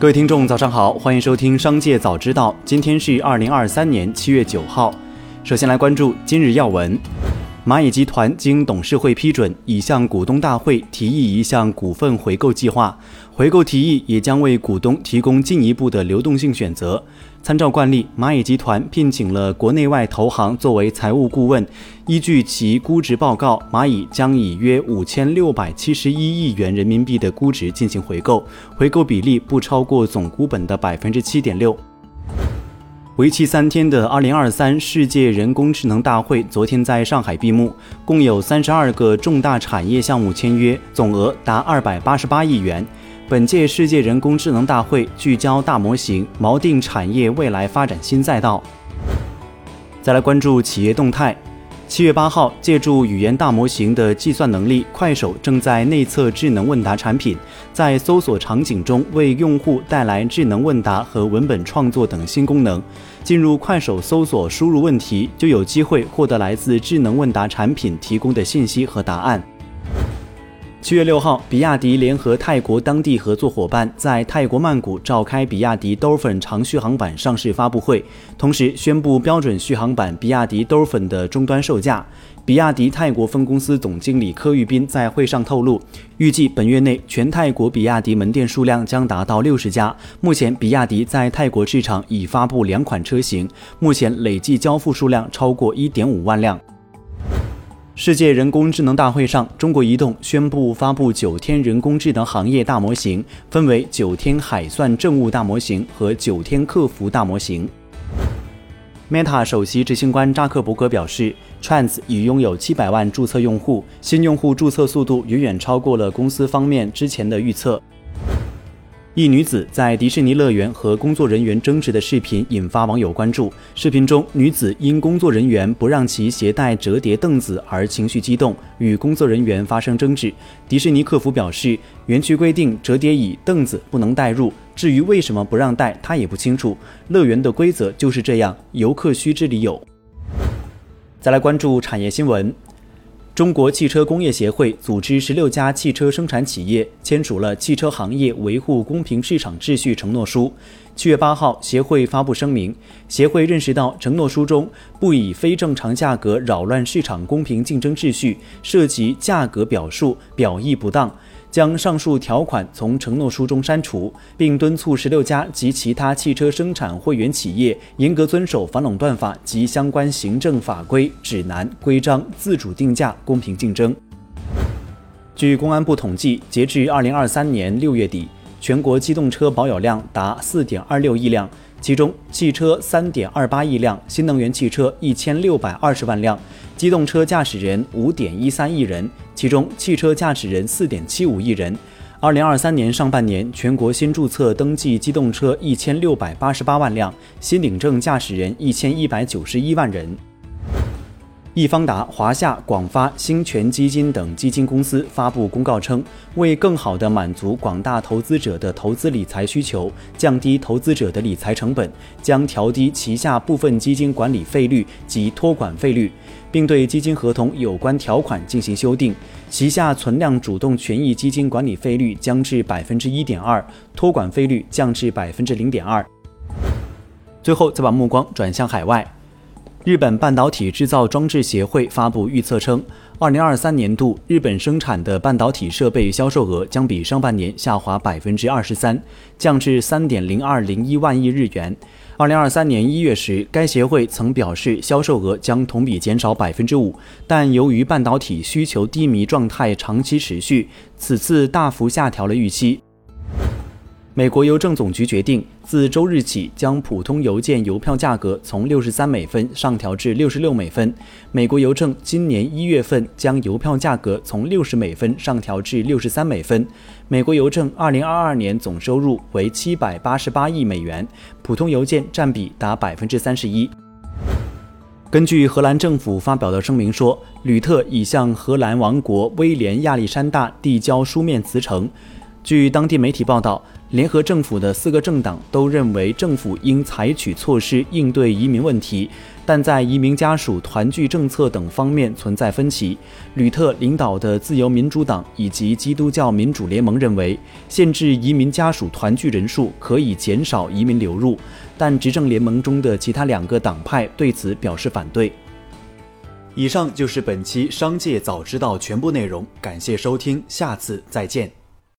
各位听众，早上好，欢迎收听《商界早知道》。今天是二零二三年七月九号。首先来关注今日要闻：蚂蚁集团经董事会批准，已向股东大会提议一项股份回购计划。回购提议也将为股东提供进一步的流动性选择。参照惯例，蚂蚁集团聘请了国内外投行作为财务顾问。依据其估值报告，蚂蚁将以约五千六百七十一亿元人民币的估值进行回购，回购比例不超过总股本的百分之七点六。为期三天的二零二三世界人工智能大会昨天在上海闭幕，共有三十二个重大产业项目签约，总额达二百八十八亿元。本届世界人工智能大会聚焦大模型，锚定产业未来发展新赛道。再来关注企业动态。七月八号，借助语言大模型的计算能力，快手正在内测智能问答产品，在搜索场景中为用户带来智能问答和文本创作等新功能。进入快手搜索，输入问题，就有机会获得来自智能问答产品提供的信息和答案。七月六号，比亚迪联合泰国当地合作伙伴，在泰国曼谷召开比亚迪 Dolphin 长续航版上市发布会，同时宣布标准续航版比亚迪 Dolphin 的终端售价。比亚迪泰国分公司总经理柯玉斌在会上透露，预计本月内全泰国比亚迪门店数量将达到六十家。目前，比亚迪在泰国市场已发布两款车型，目前累计交付数量超过一点五万辆。世界人工智能大会上，中国移动宣布发布九天人工智能行业大模型，分为九天海算政务大模型和九天客服大模型。Meta 首席执行官扎克伯格表示，Trans 已拥有七百万注册用户，新用户注册速度远远超过了公司方面之前的预测。一女子在迪士尼乐园和工作人员争执的视频引发网友关注。视频中，女子因工作人员不让其携带折叠凳子而情绪激动，与工作人员发生争执。迪士尼客服表示，园区规定折叠椅、凳子不能带入，至于为什么不让带，他也不清楚。乐园的规则就是这样，游客须知理有。再来关注产业新闻。中国汽车工业协会组织十六家汽车生产企业签署了汽车行业维护公平市场秩序承诺书。七月八号，协会发布声明，协会认识到承诺书中不以非正常价格扰乱市场公平竞争秩序，涉及价格表述表意不当。将上述条款从承诺书中删除，并敦促十六家及其他汽车生产会员企业严格遵守反垄断法及相关行政法规、指南、规章，自主定价、公平竞争。据公安部统计，截至二零二三年六月底，全国机动车保有量达四点二六亿辆，其中汽车三点二八亿辆，新能源汽车一千六百二十万辆。机动车驾驶人五点一三亿人，其中汽车驾驶人四点七五亿人。二零二三年上半年，全国新注册登记机动车一千六百八十八万辆，新领证驾驶人一千一百九十一万人。易方达、华夏、广发、兴全基金等基金公司发布公告称，为更好地满足广大投资者的投资理财需求，降低投资者的理财成本，将调低旗下部分基金管理费率及托管费率，并对基金合同有关条款进行修订。旗下存量主动权益基金管理费率将至百分之一点二，托管费率降至百分之零点二。最后，再把目光转向海外。日本半导体制造装置协会发布预测称，二零二三年度日本生产的半导体设备销售额将比上半年下滑百分之二十三，降至三点零二零一万亿日元。二零二三年一月时，该协会曾表示销售额将同比减少百分之五，但由于半导体需求低迷状态长期持续，此次大幅下调了预期。美国邮政总局决定，自周日起将普通邮件邮票价格从六十三美分上调至六十六美分。美国邮政今年一月份将邮票价格从六十美分上调至六十三美分。美国邮政二零二二年总收入为七百八十八亿美元，普通邮件占比达百分之三十一。根据荷兰政府发表的声明说，吕特已向荷兰王国威廉亚历山大递交书面辞呈。据当地媒体报道。联合政府的四个政党都认为政府应采取措施应对移民问题，但在移民家属团聚政策等方面存在分歧。吕特领导的自由民主党以及基督教民主联盟认为，限制移民家属团聚人数可以减少移民流入，但执政联盟中的其他两个党派对此表示反对。以上就是本期《商界早知道》全部内容，感谢收听，下次再见。